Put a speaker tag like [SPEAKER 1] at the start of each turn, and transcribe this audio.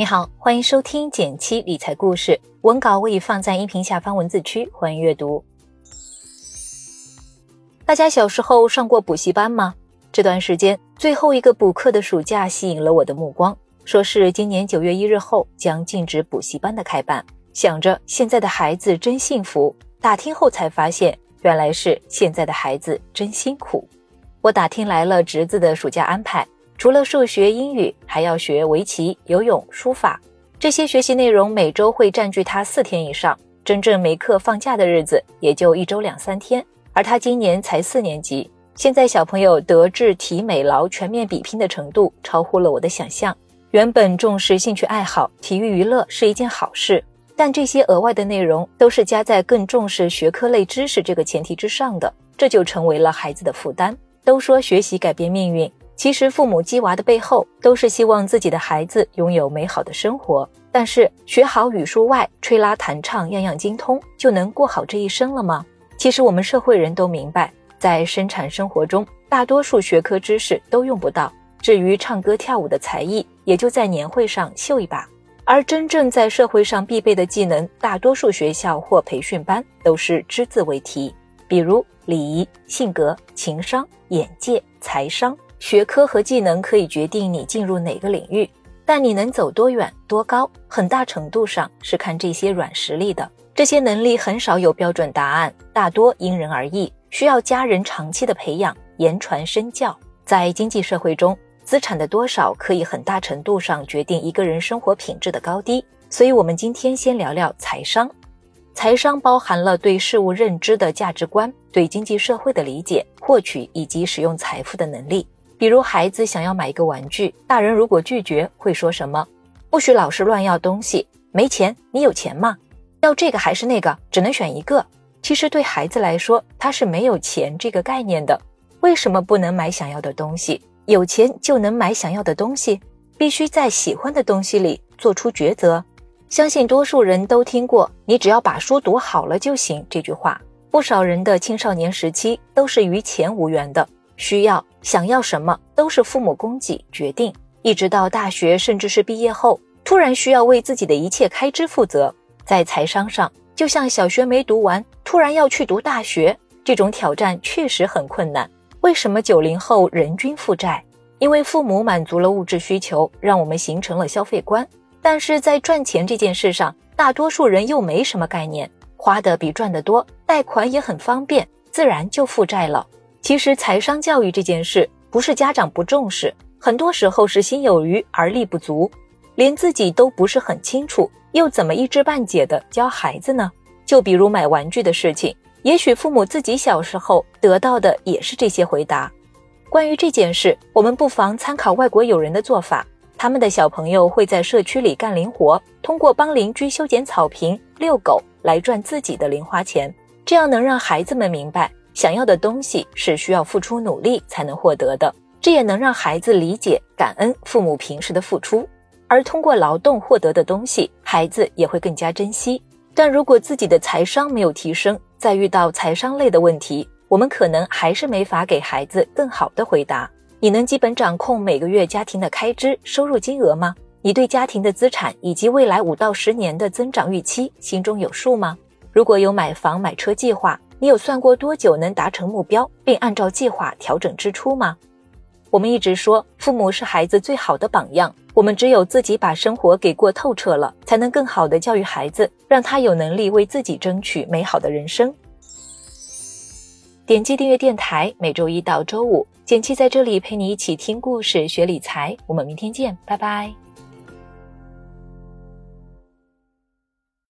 [SPEAKER 1] 你好，欢迎收听减七理财故事，文稿我已放在音频下方文字区，欢迎阅读。大家小时候上过补习班吗？这段时间最后一个补课的暑假吸引了我的目光，说是今年九月一日后将禁止补习班的开办。想着现在的孩子真幸福，打听后才发现，原来是现在的孩子真辛苦。我打听来了侄子的暑假安排。除了数学、英语，还要学围棋、游泳、书法，这些学习内容每周会占据他四天以上。真正没课放假的日子也就一周两三天。而他今年才四年级，现在小朋友德智体美劳全面比拼的程度超乎了我的想象。原本重视兴趣爱好、体育娱乐是一件好事，但这些额外的内容都是加在更重视学科类知识这个前提之上的，这就成为了孩子的负担。都说学习改变命运。其实，父母鸡娃的背后，都是希望自己的孩子拥有美好的生活。但是，学好语数外，吹拉弹唱样样精通，就能过好这一生了吗？其实，我们社会人都明白，在生产生活中，大多数学科知识都用不到。至于唱歌跳舞的才艺，也就在年会上秀一把。而真正在社会上必备的技能，大多数学校或培训班都是只字未提，比如礼仪、性格、情商、眼界、财商。学科和技能可以决定你进入哪个领域，但你能走多远多高，很大程度上是看这些软实力的。这些能力很少有标准答案，大多因人而异，需要家人长期的培养、言传身教。在经济社会中，资产的多少可以很大程度上决定一个人生活品质的高低。所以，我们今天先聊聊财商。财商包含了对事物认知的价值观、对经济社会的理解、获取以及使用财富的能力。比如孩子想要买一个玩具，大人如果拒绝，会说什么？不许老是乱要东西，没钱，你有钱吗？要这个还是那个？只能选一个。其实对孩子来说，他是没有钱这个概念的。为什么不能买想要的东西？有钱就能买想要的东西？必须在喜欢的东西里做出抉择。相信多数人都听过“你只要把书读好了就行”这句话。不少人的青少年时期都是与钱无缘的。需要想要什么都是父母供给决定，一直到大学甚至是毕业后，突然需要为自己的一切开支负责。在财商上，就像小学没读完，突然要去读大学，这种挑战确实很困难。为什么九零后人均负债？因为父母满足了物质需求，让我们形成了消费观，但是在赚钱这件事上，大多数人又没什么概念，花的比赚的多，贷款也很方便，自然就负债了。其实财商教育这件事，不是家长不重视，很多时候是心有余而力不足，连自己都不是很清楚，又怎么一知半解的教孩子呢？就比如买玩具的事情，也许父母自己小时候得到的也是这些回答。关于这件事，我们不妨参考外国友人的做法，他们的小朋友会在社区里干零活，通过帮邻居修剪草坪、遛狗来赚自己的零花钱，这样能让孩子们明白。想要的东西是需要付出努力才能获得的，这也能让孩子理解感恩父母平时的付出，而通过劳动获得的东西，孩子也会更加珍惜。但如果自己的财商没有提升，在遇到财商类的问题，我们可能还是没法给孩子更好的回答。你能基本掌控每个月家庭的开支、收入金额吗？你对家庭的资产以及未来五到十年的增长预期心中有数吗？如果有买房买车计划？你有算过多久能达成目标，并按照计划调整支出吗？我们一直说，父母是孩子最好的榜样。我们只有自己把生活给过透彻了，才能更好的教育孩子，让他有能力为自己争取美好的人生。点击订阅电台，每周一到周五，简七在这里陪你一起听故事、学理财。我们明天见，拜拜。